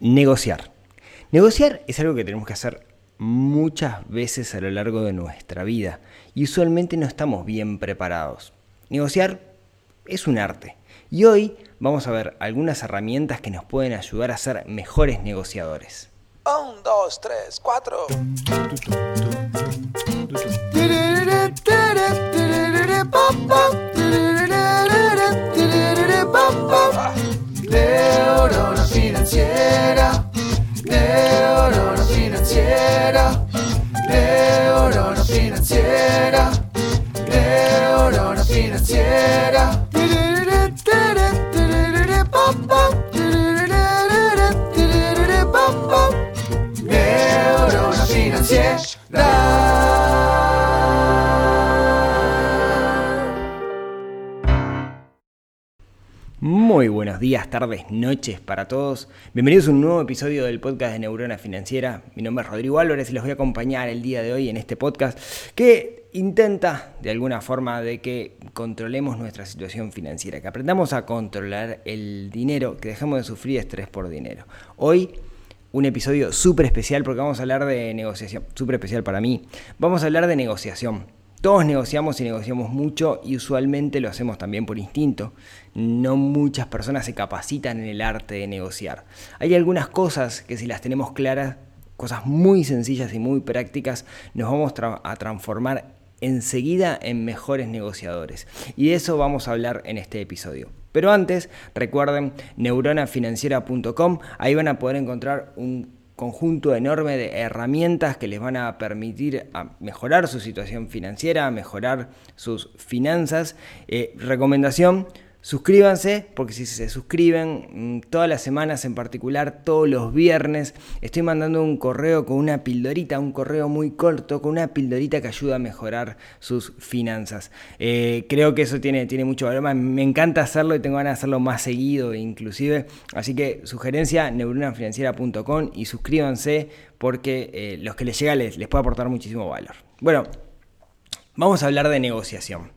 negociar. Negociar es algo que tenemos que hacer muchas veces a lo largo de nuestra vida y usualmente no estamos bien preparados. Negociar es un arte y hoy vamos a ver algunas herramientas que nos pueden ayudar a ser mejores negociadores. Un, dos, tres, cuatro. Financiera, financiera, neurona financiera, neurona financiera. Muy buenos días, tardes, noches para todos. Bienvenidos a un nuevo episodio del podcast de Neurona Financiera. Mi nombre es Rodrigo Álvarez y los voy a acompañar el día de hoy en este podcast que intenta de alguna forma de que controlemos nuestra situación financiera, que aprendamos a controlar el dinero, que dejemos de sufrir estrés por dinero. Hoy un episodio súper especial porque vamos a hablar de negociación, súper especial para mí. Vamos a hablar de negociación. Todos negociamos y negociamos mucho y usualmente lo hacemos también por instinto. No muchas personas se capacitan en el arte de negociar. Hay algunas cosas que si las tenemos claras, cosas muy sencillas y muy prácticas, nos vamos a transformar enseguida en mejores negociadores. Y de eso vamos a hablar en este episodio. Pero antes, recuerden neuronafinanciera.com, ahí van a poder encontrar un conjunto enorme de herramientas que les van a permitir a mejorar su situación financiera, mejorar sus finanzas. Eh, recomendación, Suscríbanse, porque si se suscriben mm, todas las semanas, en particular todos los viernes, estoy mandando un correo con una pildorita, un correo muy corto, con una pildorita que ayuda a mejorar sus finanzas. Eh, creo que eso tiene, tiene mucho valor, me encanta hacerlo y tengo ganas de hacerlo más seguido inclusive. Así que sugerencia neuronafinanciera.com y suscríbanse porque eh, los que les llega les, les puede aportar muchísimo valor. Bueno, vamos a hablar de negociación.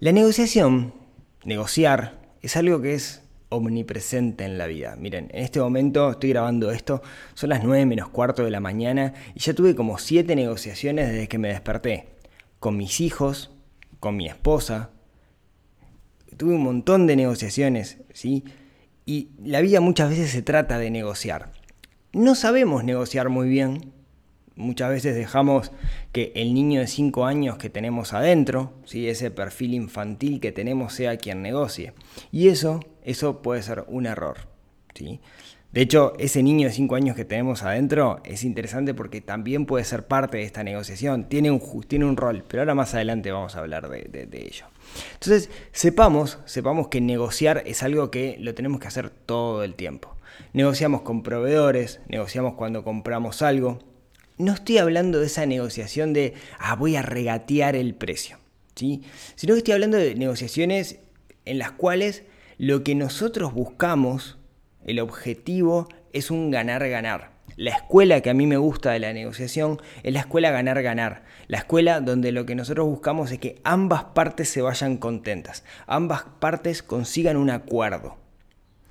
La negociación negociar es algo que es omnipresente en la vida. Miren, en este momento estoy grabando esto, son las 9 menos cuarto de la mañana y ya tuve como 7 negociaciones desde que me desperté. Con mis hijos, con mi esposa. Tuve un montón de negociaciones, ¿sí? Y la vida muchas veces se trata de negociar. No sabemos negociar muy bien, Muchas veces dejamos que el niño de 5 años que tenemos adentro, ¿sí? ese perfil infantil que tenemos, sea quien negocie. Y eso, eso puede ser un error. ¿sí? De hecho, ese niño de 5 años que tenemos adentro es interesante porque también puede ser parte de esta negociación. Tiene un, tiene un rol, pero ahora más adelante vamos a hablar de, de ello. Entonces, sepamos, sepamos que negociar es algo que lo tenemos que hacer todo el tiempo. Negociamos con proveedores, negociamos cuando compramos algo, no estoy hablando de esa negociación de, ah, voy a regatear el precio, ¿sí? sino que estoy hablando de negociaciones en las cuales lo que nosotros buscamos, el objetivo, es un ganar-ganar. La escuela que a mí me gusta de la negociación es la escuela ganar-ganar. La escuela donde lo que nosotros buscamos es que ambas partes se vayan contentas, ambas partes consigan un acuerdo.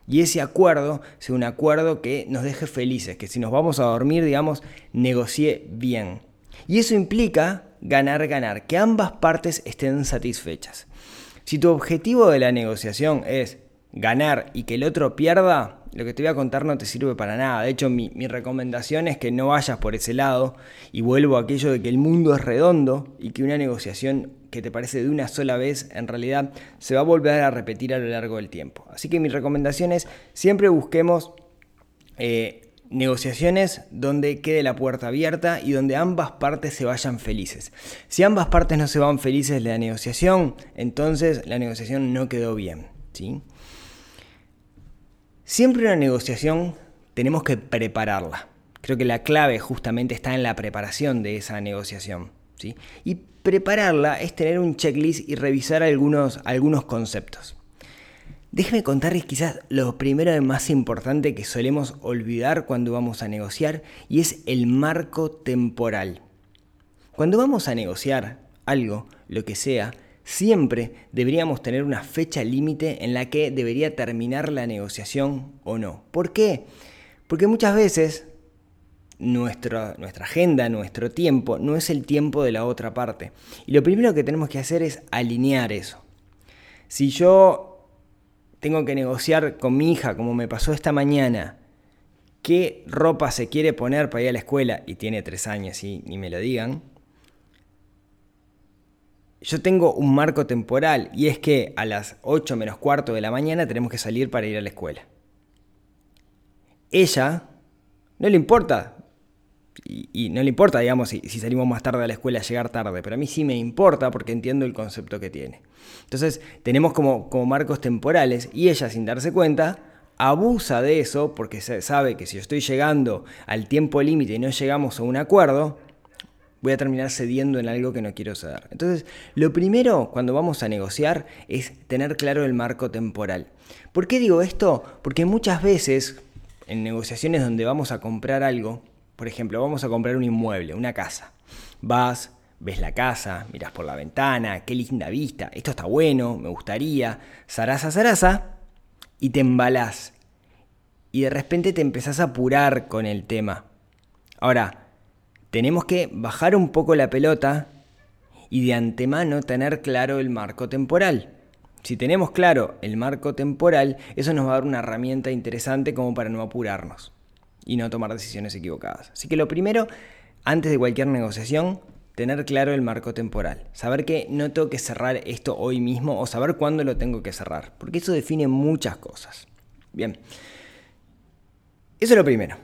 Y ese acuerdo sea un acuerdo que nos deje felices, que si nos vamos a dormir, digamos, negocie bien. Y eso implica ganar, ganar, que ambas partes estén satisfechas. Si tu objetivo de la negociación es ganar y que el otro pierda, lo que te voy a contar no te sirve para nada. De hecho, mi, recomendación es que no vayas por ese lado y vuelvo a aquello de que el mundo es redondo y que una negociación que te parece de una sola vez, en realidad se va a volver a repetir a lo largo del tiempo. Así que mi recomendación es siempre busquemos eh, negociaciones donde quede la puerta abierta y donde ambas partes se vayan felices. Si ambas partes no se van felices de la negociación, entonces la negociación no quedó bien. ¿sí? Siempre una negociación tenemos que prepararla. Creo que la clave justamente está en la preparación de esa negociación. ¿sí? Y prepararla es tener un checklist y revisar algunos, algunos conceptos. Déjeme contarles quizás lo primero y más importante que solemos olvidar cuando vamos a negociar y es el marco temporal. Cuando vamos a negociar algo, lo que sea, siempre deberíamos tener una fecha límite en la que debería terminar la negociación o no. ¿Por qué? Porque muchas veces nuestra, nuestra agenda, nuestro tiempo, no es el tiempo de la otra parte. Y lo primero que tenemos que hacer es alinear eso. Si yo tengo que negociar con mi hija, como me pasó esta mañana, qué ropa se quiere poner para ir a la escuela, y tiene tres años y ni me lo digan, yo tengo un marco temporal y es que a las 8 menos cuarto de la mañana tenemos que salir para ir a la escuela. Ella no le importa y, no le importa, digamos, si, salimos más tarde a la escuela, llegar tarde, pero a mí sí me importa porque entiendo el concepto que tiene. Entonces, tenemos como, como marcos temporales y ella, sin darse cuenta, abusa de eso porque sabe que si yo estoy llegando al tiempo límite y no llegamos a un acuerdo, voy a terminar cediendo en algo que no quiero ceder. Entonces, lo primero cuando vamos a negociar es tener claro el marco temporal. ¿Por qué digo esto? Porque muchas veces en negociaciones donde vamos a comprar algo, por ejemplo, vamos a comprar un inmueble, una casa. Vas, ves la casa, miras por la ventana, qué linda vista, esto está bueno, me gustaría, zaraza, zaraza, y te embalás. Y de repente te empezás a apurar con el tema. Ahora, tenemos que bajar un poco la pelota y de antemano tener claro el marco temporal. Si tenemos claro el marco temporal, eso nos va a dar una herramienta interesante como para no apurarnos y no tomar decisiones equivocadas. Así que lo primero, antes de cualquier negociación, tener claro el marco temporal. Saber que no tengo que cerrar esto hoy mismo o saber cuándo lo tengo que cerrar. Porque eso define muchas cosas. Bien. Eso es lo primero.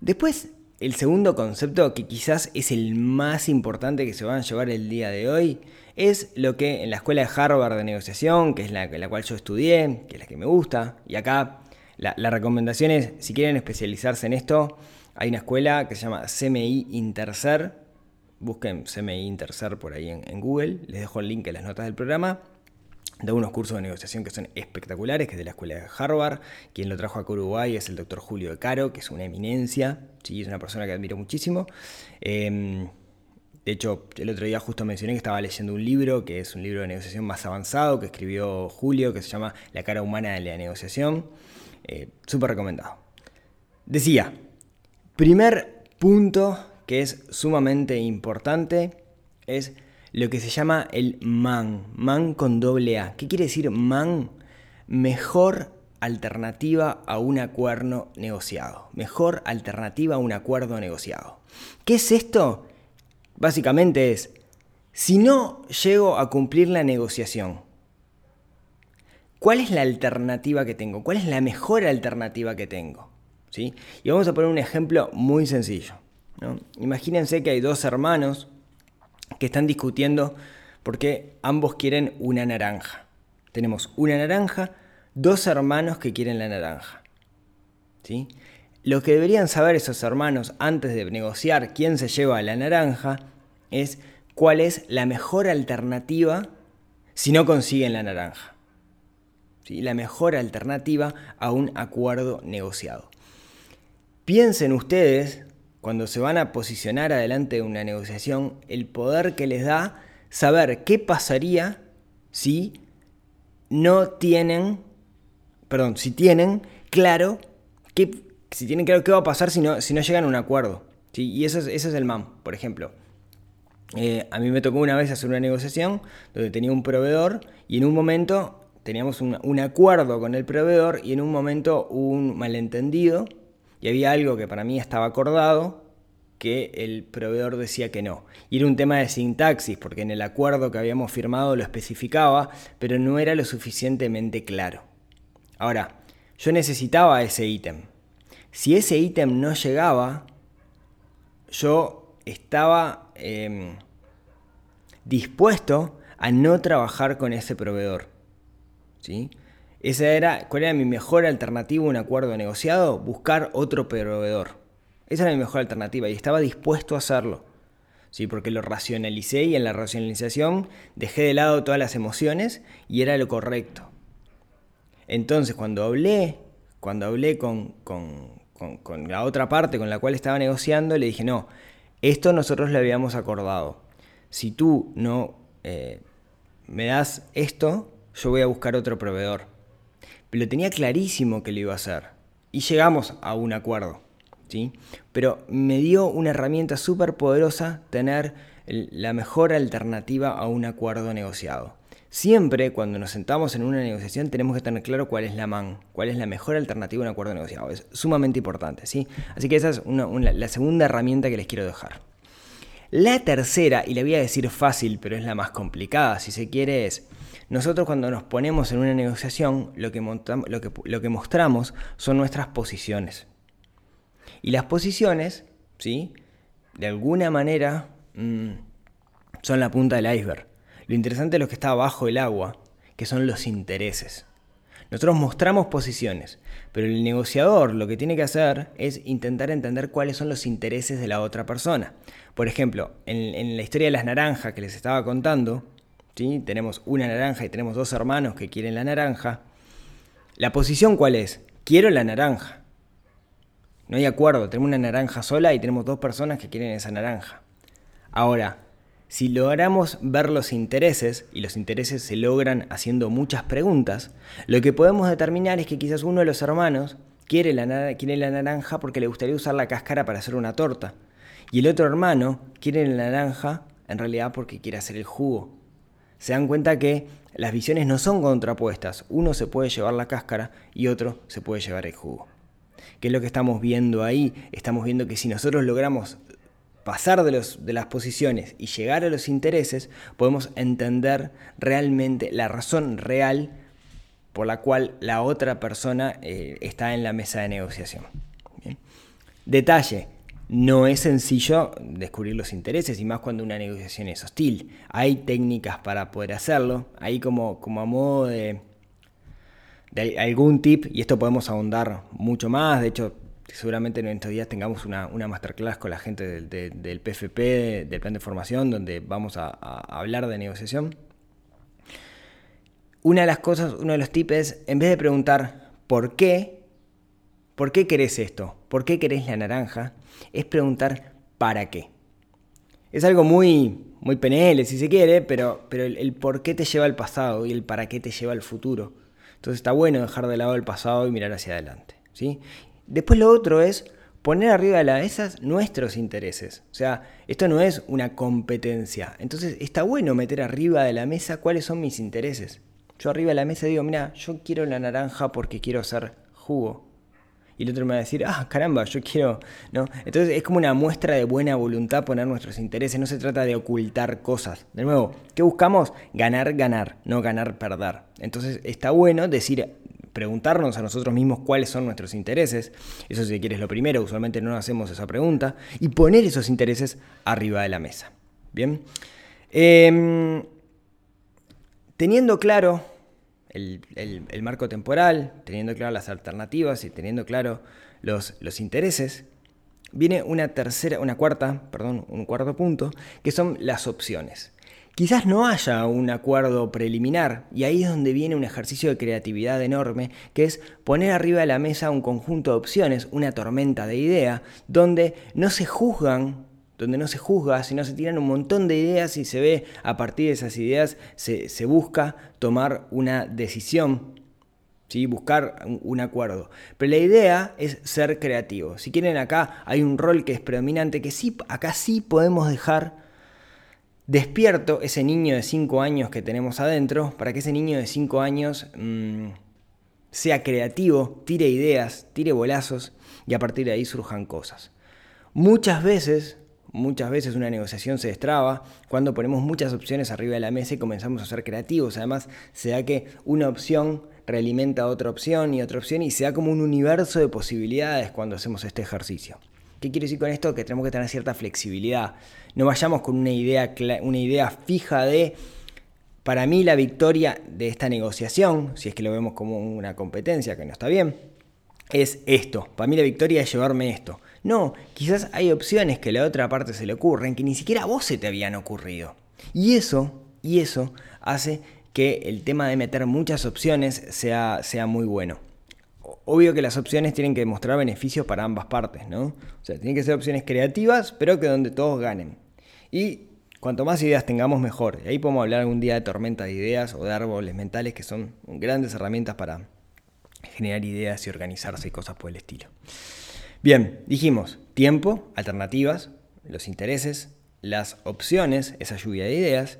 Después, el segundo concepto, que quizás es el más importante que se van a llevar el día de hoy, es lo que en la escuela de Harvard de negociación, que es la, la cual yo estudié, que es la que me gusta, y acá la, recomendación es, si quieren especializarse en esto, hay una escuela que se llama CMI Intercer. Busquen CMI Intercer por ahí en, Google. Les dejo el link en las notas del programa. Da unos cursos de negociación que son espectaculares, que es de la escuela de Harvard. Quien lo trajo a Uruguay es el doctor Julio de Caro, que es una eminencia. Sí, es una persona que admiro muchísimo. Em, de hecho, el otro día justo mencioné que estaba leyendo un libro, que es un libro de negociación más avanzado, que escribió Julio, que se llama La cara humana de la negociación. Eh, Súper recomendado. Decía, primer punto que es sumamente importante es lo que se llama el MAN, MAN con doble A. ¿Qué quiere decir MAN? Mejor alternativa a un acuerdo negociado. Mejor alternativa a un acuerdo negociado. ¿Qué es esto? Básicamente es, si no llego a cumplir la negociación, ¿Cuál es la alternativa que tengo? ¿Cuál es la mejor alternativa que tengo? ¿Sí? Y vamos a poner un ejemplo muy sencillo. Imagínense que hay dos hermanos que están discutiendo porque ambos quieren una naranja. Tenemos una naranja, dos hermanos que quieren la naranja. ¿Sí? Lo que deberían saber esos hermanos antes de negociar quién se lleva la naranja es cuál es la mejor alternativa si no consiguen la naranja la mejor alternativa a un acuerdo negociado. Piensen ustedes, cuando se van a posicionar adelante de una negociación, el poder que les da saber qué pasaría si no tienen, perdón, si tienen claro qué, si tienen claro qué va a pasar si no, si no llegan a un acuerdo. ¿sí? Y eso es, es el MAM, por ejemplo. Eh, a mí me tocó una vez hacer una negociación donde tenía un proveedor y en un momento teníamos un, acuerdo con el proveedor y en un momento hubo un malentendido y había algo que para mí estaba acordado que el proveedor decía que no. Y era un tema de sintaxis, porque en el acuerdo que habíamos firmado lo especificaba, pero no era lo suficientemente claro. Ahora, yo necesitaba ese ítem. Si ese ítem no llegaba, yo estaba em, dispuesto a no trabajar con ese proveedor. Esa era, ¿Cuál era mi mejor alternativa a un acuerdo negociado? Buscar otro proveedor. Esa era mi mejor alternativa y estaba dispuesto a hacerlo. ¿sí? Porque lo racionalicé y en la racionalización dejé de lado todas las emociones y era lo correcto. Entonces, cuando hablé, cuando hablé con, la otra parte con la cual estaba negociando, le dije, no, esto nosotros lo habíamos acordado. Si tú no eh, me das esto, yo voy a buscar otro proveedor. Pero tenía clarísimo que lo iba a hacer. y llegamos a un acuerdo. ¿sí? Pero me dio una herramienta súper poderosa tener la mejor alternativa a un acuerdo negociado. Siempre cuando nos sentamos en una negociación tenemos que tener claro cuál es la MAN, cuál es la mejor alternativa a un acuerdo negociado. Es sumamente importante, ¿sí? Así que esa es la segunda herramienta que les quiero dejar. La tercera, y la voy a decir fácil, pero es la más complicada, si se quiere, es nosotros cuando nos ponemos en una negociación, lo que, mostramos son nuestras posiciones. Y las posiciones, ¿sí? De alguna manera mm, son la punta del iceberg. Lo interesante es lo que está abajo del agua, que son los intereses. Nosotros mostramos posiciones, pero el negociador lo que tiene que hacer es intentar entender cuáles son los intereses de la otra persona. Por ejemplo, en, la historia de las naranjas que les estaba contando, tenemos una naranja y tenemos dos hermanos que quieren la naranja. ¿La posición cuál es? Quiero la naranja. No hay acuerdo, tenemos una naranja sola y tenemos dos personas que quieren esa naranja. Ahora, si logramos ver los intereses, y los intereses se logran haciendo muchas preguntas, lo que podemos determinar es que quizás uno de los hermanos quiere la, quiere la naranja porque le gustaría usar la cáscara para hacer una torta. Y el otro hermano quiere la naranja en realidad porque quiere hacer el jugo. Se dan cuenta que las visiones no son contrapuestas. Uno se puede llevar la cáscara y otro se puede llevar el jugo. ¿Qué es lo que estamos viendo ahí? Estamos viendo que si nosotros logramos pasar de, las posiciones y llegar a los intereses, podemos entender realmente la razón real por la cual la otra persona eh, está en la mesa de negociación. Detalle, no es sencillo descubrir los intereses y más cuando una negociación es hostil. Hay técnicas para poder hacerlo, ahí como, como a modo de, algún tip, y esto podemos ahondar mucho más, de hecho seguramente en estos días tengamos una, masterclass con la gente del, PFP, del plan de formación, donde vamos a, hablar de negociación. Una de las cosas, uno de los tips es, en vez de preguntar por qué, ¿por qué querés esto? ¿Por qué querés la naranja? Es preguntar para qué. Es algo muy, muy PNL, si se quiere, pero, pero el, por qué te lleva al pasado y el para qué te lleva al futuro. Entonces está bueno dejar de lado el pasado y mirar hacia adelante. ¿sí? Después lo otro es poner arriba de la mesa nuestros intereses. O sea, esto no es una competencia. Entonces está bueno meter arriba de la mesa cuáles son mis intereses. Yo arriba de la mesa digo, mira, yo quiero la naranja porque quiero hacer jugo. Y el otro me va a decir, ah, caramba, yo quiero, ¿no? Entonces es como una muestra de buena voluntad poner nuestros intereses, no se trata de ocultar cosas. De nuevo, ¿qué buscamos? Ganar, ganar, no ganar, perder. Entonces está bueno decir, preguntarnos a nosotros mismos cuáles son nuestros intereses, eso si quieres lo primero, usualmente no hacemos esa pregunta, y poner esos intereses arriba de la mesa. Bien, em, teniendo claro el, marco temporal, teniendo claro las alternativas y teniendo claro los, los intereses, viene una tercera, una cuarta, perdón, un cuarto punto, que son las opciones. Quizás no haya un acuerdo preliminar y ahí es donde viene un ejercicio de creatividad enorme, que es poner arriba de la mesa un conjunto de opciones, una tormenta de ideas, donde no se juzgan, donde no se juzga, sino se tiran un montón de ideas y se ve a partir de esas ideas se, busca tomar una decisión ¿Sí? buscar un, acuerdo. Pero la idea es ser creativo. Si quieren acá hay un rol que es predominante, que sí, acá sí podemos dejar despierto ese niño de 5 años que tenemos adentro, para que ese niño de 5 años mm, sea creativo, tire ideas, tire bolazos y a partir de ahí surjan cosas. Muchas veces, muchas veces una negociación se destraba cuando ponemos muchas opciones arriba de la mesa y comenzamos a ser creativos. Además, se da que una opción realimenta otra opción y otra opción y se da como un universo de posibilidades cuando hacemos este ejercicio. ¿Qué quiero decir con esto? Que tenemos que tener cierta flexibilidad. No vayamos con una idea, una idea fija de, para mí la victoria de esta negociación, si es que lo vemos como una competencia, que no está bien, es esto. Para mí la victoria es llevarme esto. No, quizás hay opciones que a la otra parte se le ocurren que ni siquiera a vos se te habían ocurrido. Y eso, y eso hace que el tema de meter muchas opciones sea, sea muy bueno obvio que las opciones tienen que mostrar beneficios para ambas partes, ¿no? O sea, tienen que ser opciones creativas, pero que donde todos ganen. Y cuanto más ideas tengamos, mejor. Y ahí podemos hablar algún día de tormenta de ideas o de árboles mentales, que son grandes herramientas para, generar ideas y organizarse y cosas por el estilo. Bien, dijimos tiempo, alternativas, los intereses, las opciones, esa lluvia de ideas.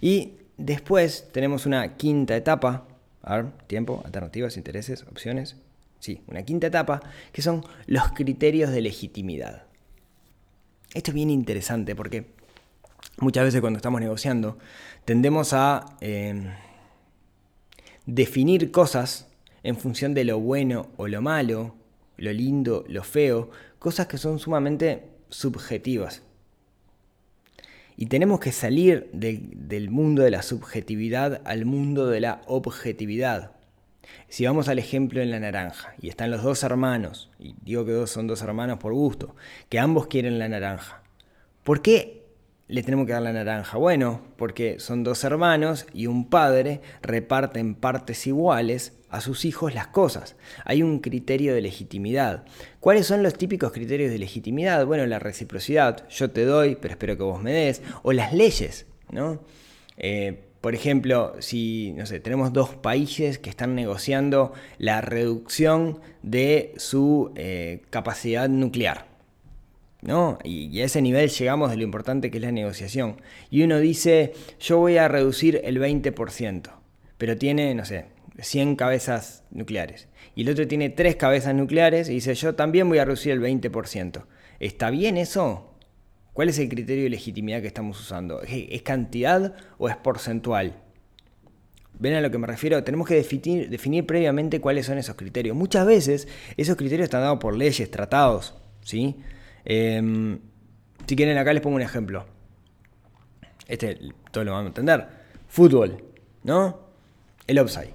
Y después tenemos una quinta etapa. A ver, tiempo, alternativas, intereses, opciones. Sí, una quinta etapa, que son los criterios de legitimidad. Esto es bien interesante porque muchas veces cuando estamos negociando tendemos a eh, definir cosas en función de lo bueno o lo malo, lo lindo, lo feo, cosas que son sumamente subjetivas. Y tenemos que salir del mundo de la subjetividad al mundo de la objetividad. Si vamos al ejemplo en la naranja, y están los dos hermanos, y digo que dos son dos hermanos por gusto, que ambos quieren la naranja, ¿por qué le tenemos que dar la naranja? Bueno, porque son dos hermanos y un padre reparten partes iguales a sus hijos las cosas. Hay un criterio de legitimidad. ¿Cuáles son los típicos criterios de legitimidad? Bueno, la reciprocidad, yo te doy, pero espero que vos me des, o las leyes, ¿no? Eh, por ejemplo, si no sé, tenemos dos países que están negociando la reducción de su eh, capacidad nuclear. ¿No? Y, a ese nivel llegamos de lo importante que es la negociación. Y uno dice, yo voy a reducir el 20%, pero tiene, no sé, 100 cabezas nucleares. Y el otro tiene 3 cabezas nucleares y dice, yo también voy a reducir el 20%. ¿Está bien eso? ¿Cuál es el criterio de legitimidad que estamos usando? ¿Es cantidad o es porcentual? ¿Ven a lo que me refiero? Tenemos que definir, definir previamente cuáles son esos criterios. Muchas veces esos criterios están dados por leyes, tratados, ¿sí? Em, si quieren, acá les pongo un ejemplo. Este todo lo van a entender. Fútbol, ¿no? El offside.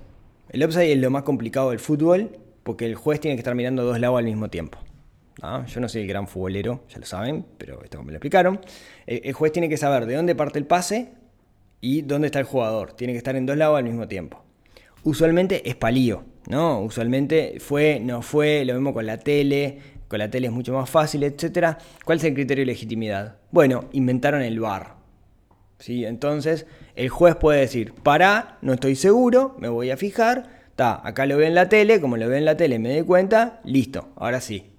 El offside es lo más complicado del fútbol porque el juez tiene que estar mirando dos lados al mismo tiempo. Yo no soy el gran futbolero, ya lo saben, pero esto me lo explicaron. El, juez tiene que saber de dónde parte el pase y dónde está el jugador. Tiene que estar en dos lados al mismo tiempo. Usualmente es palío, ¿no? Usualmente fue, no fue, lo mismo con la tele, con la tele es mucho más fácil, etc. ¿Cuál es el criterio de legitimidad? Bueno, inventaron el VAR. ¿sí? Entonces, el juez puede decir, para, no estoy seguro, me voy a fijar, ta, acá lo veo en la tele, como lo veo en la tele me doy cuenta, listo, ahora sí.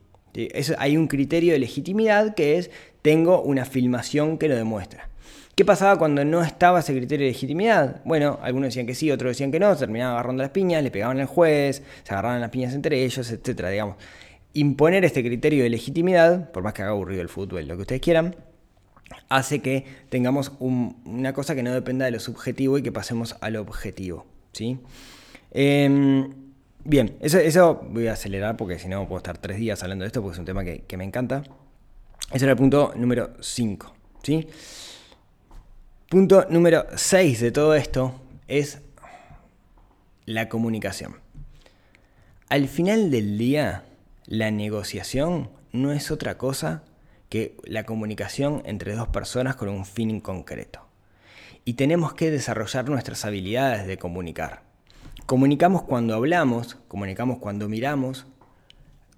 Hay un criterio de legitimidad que es, tengo una filmación que lo demuestra. ¿Qué pasaba cuando no estaba ese criterio de legitimidad? Bueno, algunos decían que sí, otros decían que no, terminaban agarrando las piñas, le pegaban al juez, se agarraban las piñas entre ellos, etcétera, digamos imponer este criterio de legitimidad, por más que haga aburrido el fútbol, lo que ustedes quieran, hace que tengamos una cosa que no dependa de lo subjetivo y que pasemos a lo objetivo. ¿sí? Em, bien, eso, voy a acelerar porque si no puedo estar tres días hablando de esto porque es un tema que, me encanta. Ese era el punto número 5. ¿sí? Punto número 6 de todo esto es la comunicación. Al final del día, la negociación no es otra cosa que la comunicación entre dos personas con un fin concreto. Y tenemos que desarrollar nuestras habilidades de comunicar. Comunicamos cuando hablamos, comunicamos cuando miramos,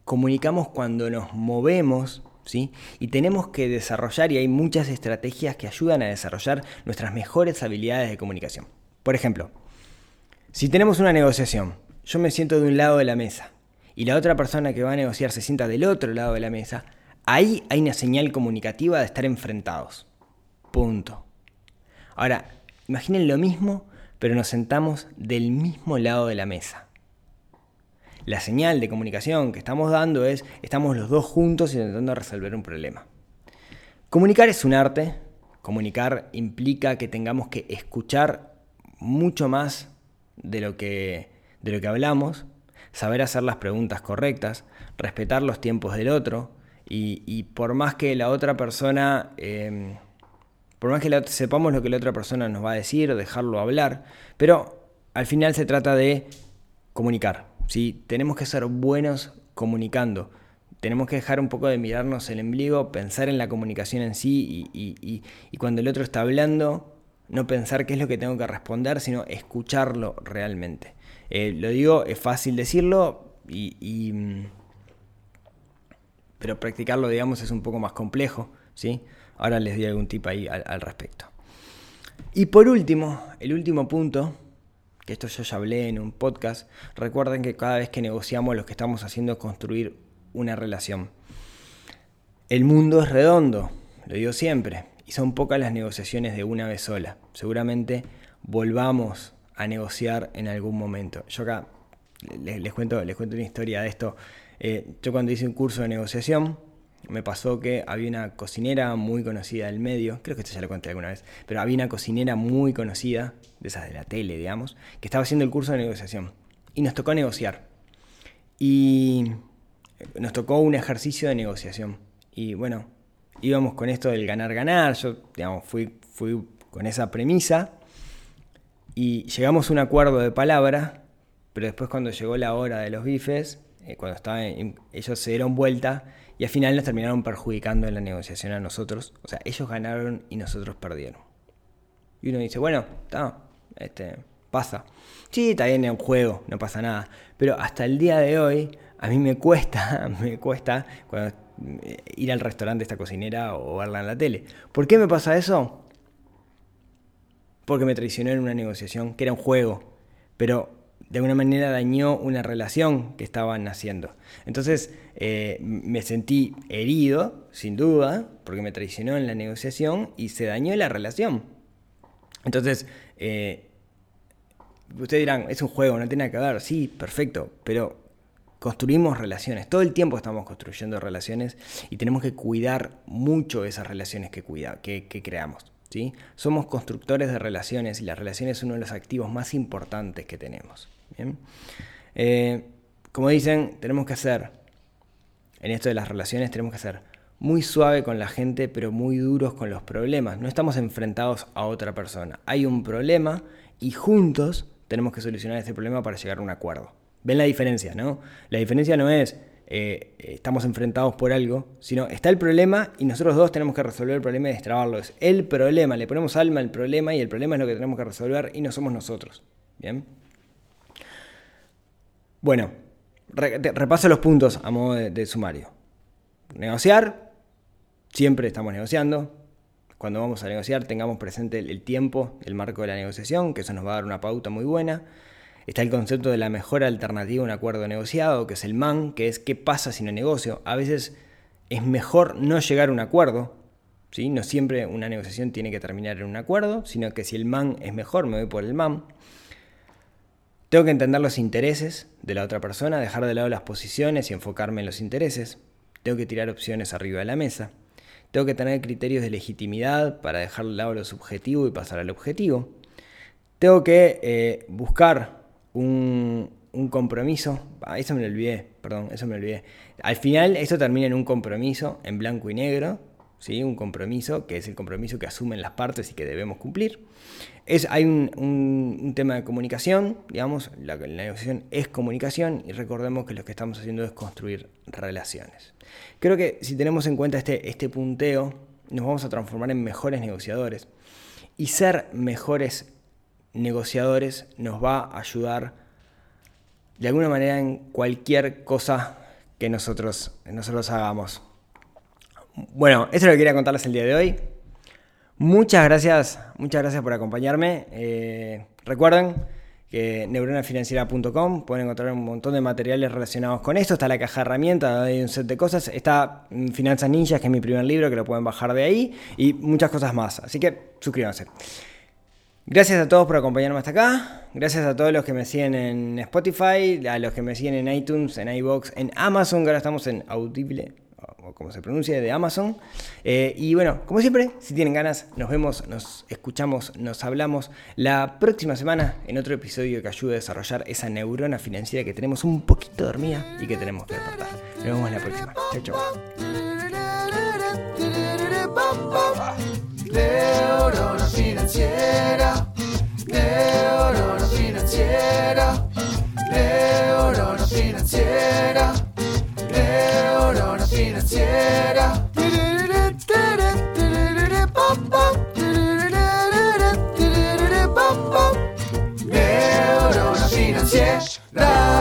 comunicamos cuando nos movemos, ¿sí? Y tenemos que desarrollar, y hay muchas estrategias que ayudan a desarrollar nuestras mejores habilidades de comunicación. Por ejemplo, si tenemos una negociación, yo me siento de un lado de la mesa y la otra persona que va a negociar se sienta del otro lado de la mesa, ahí hay una señal comunicativa de estar enfrentados. Punto. Ahora, imaginen lo mismo, pero nos sentamos del mismo lado de la mesa. La señal de comunicación que estamos dando es, estamos los dos juntos intentando resolver un problema. Comunicar es un arte, comunicar implica que tengamos que escuchar mucho más de lo que, de lo que hablamos, saber hacer las preguntas correctas, respetar los tiempos del otro y, por más que la otra persona, em, por más que sepamos lo que la otra persona nos va a decir, dejarlo hablar, pero al final se trata de comunicar. ¿sí? Tenemos que ser buenos comunicando. Tenemos que dejar un poco de mirarnos el ombligo, pensar en la comunicación en sí y, y cuando el otro está hablando, no pensar qué es lo que tengo que responder, sino escucharlo realmente. Eh, lo digo, es fácil decirlo, y, mm, pero practicarlo, digamos, es un poco más complejo. ¿sí? Ahora les doy algún tip ahí al, respecto. Y por último, el último punto, que esto yo ya hablé en un podcast, recuerden que cada vez que negociamos lo que estamos haciendo es construir una relación. El mundo es redondo, lo digo siempre, y son pocas las negociaciones de una vez sola. Seguramente volvamos a negociar en algún momento. Yo acá les, cuento, les cuento una historia de esto. Eh, yo cuando hice un curso de negociación, me pasó que había una cocinera muy conocida del medio, creo que esto ya lo conté alguna vez, pero había una cocinera muy conocida, de esas de la tele, digamos, que estaba haciendo el curso de negociación. Y nos tocó negociar. Y nos tocó un ejercicio de negociación. Y bueno, íbamos con esto del ganar-ganar, yo, digamos, fui, fui con esa premisa y llegamos a un acuerdo de palabra, pero después cuando llegó la hora de los bifes, eh, cuando estaba ellos se dieron vuelta y al final nos terminaron perjudicando en la negociación a nosotros. O sea, ellos ganaron y nosotros perdieron. Y uno dice, bueno, está, este, pasa. Sí, está bien, en juego, no pasa nada. Pero hasta el día de hoy, a mí me cuesta, me cuesta cuando, eh, ir al restaurante de esta cocinera o verla en la tele. ¿Por qué me pasa eso? Porque me traicionó en una negociación que era un juego. Pero de alguna manera dañó una relación que estaban haciendo. Entonces eh, me sentí herido, sin duda, porque me traicionó en la negociación y se dañó la relación. Entonces, eh, ustedes dirán, es un juego, no tiene nada que ver. Sí, perfecto, pero construimos relaciones. Todo el tiempo estamos construyendo relaciones y tenemos que cuidar mucho esas relaciones que, cuida, que creamos. Somos constructores de relaciones y las relaciones son uno de los activos más importantes que tenemos. Eh, como dicen, tenemos que hacer, en esto de las relaciones, tenemos que ser muy suave con la gente, pero muy duros con los problemas. No estamos enfrentados a otra persona. Hay un problema y juntos tenemos que solucionar ese problema para llegar a un acuerdo. ¿Ven la diferencia, no? La diferencia no es eh, estamos enfrentados por algo, sino está el problema y nosotros dos tenemos que resolver el problema y destrabarlo. Es el problema, le ponemos alma al problema y el problema es lo que tenemos que resolver y no somos nosotros. Bien. Bueno, repaso los puntos a modo de, sumario. Negociar, siempre estamos negociando. Cuando vamos a negociar, tengamos presente el tiempo, el marco de la negociación, que eso nos va a dar una pauta muy buena. Está el concepto de la mejor alternativa a un acuerdo negociado, que es el MAN, que es qué pasa si no negocio. A veces es mejor no llegar a un acuerdo, ¿sí? no siempre una negociación tiene que terminar en un acuerdo, sino que si el MAN es mejor, me voy por el MAN. Tengo que entender los intereses de la otra persona, dejar de lado las posiciones y enfocarme en los intereses. Tengo que tirar opciones arriba de la mesa. Tengo que tener criterios de legitimidad para dejar de lado lo subjetivo y pasar al objetivo. Tengo que eh, buscar un, compromiso. Ah, eso me lo olvidé, perdón, eso me lo olvidé. Al final, esto termina en un compromiso en blanco y negro, ¿sí? un compromiso que es el compromiso que asumen las partes y que debemos cumplir. Es, hay un, tema de comunicación, digamos, la, la, negociación es comunicación y recordemos que lo que estamos haciendo es construir relaciones. Creo que si tenemos en cuenta este, este punteo, nos vamos a transformar en mejores negociadores y ser mejores negociadores nos va a ayudar de alguna manera en cualquier cosa que nosotros, nosotros hagamos. Bueno, eso es lo que quería contarles el día de hoy. Muchas gracias, muchas gracias por acompañarme. Eh, recuerden que neuronafinanciera.com pueden encontrar un montón de materiales relacionados con esto. Está la caja de herramientas, hay un set de cosas. Está Finanzas Ninjas, que es mi primer libro, que lo pueden bajar de ahí. Y muchas cosas más. Así que suscríbanse. Gracias a todos por acompañarme hasta acá. Gracias a todos los que me siguen en Spotify, a los que me siguen en iTunes, en iBox, en Amazon, que ahora estamos en Audible, o como se pronuncia, de Amazon. Eh, y bueno, como siempre, si tienen ganas, nos vemos, nos escuchamos, nos hablamos la próxima semana en otro episodio que ayude a desarrollar esa neurona financiera que tenemos un poquito dormida y que tenemos que despertar. Nos vemos la próxima. Chao, chao financiera, neurona financiera, neurona financiera, neurona financiera. Neurona financiera.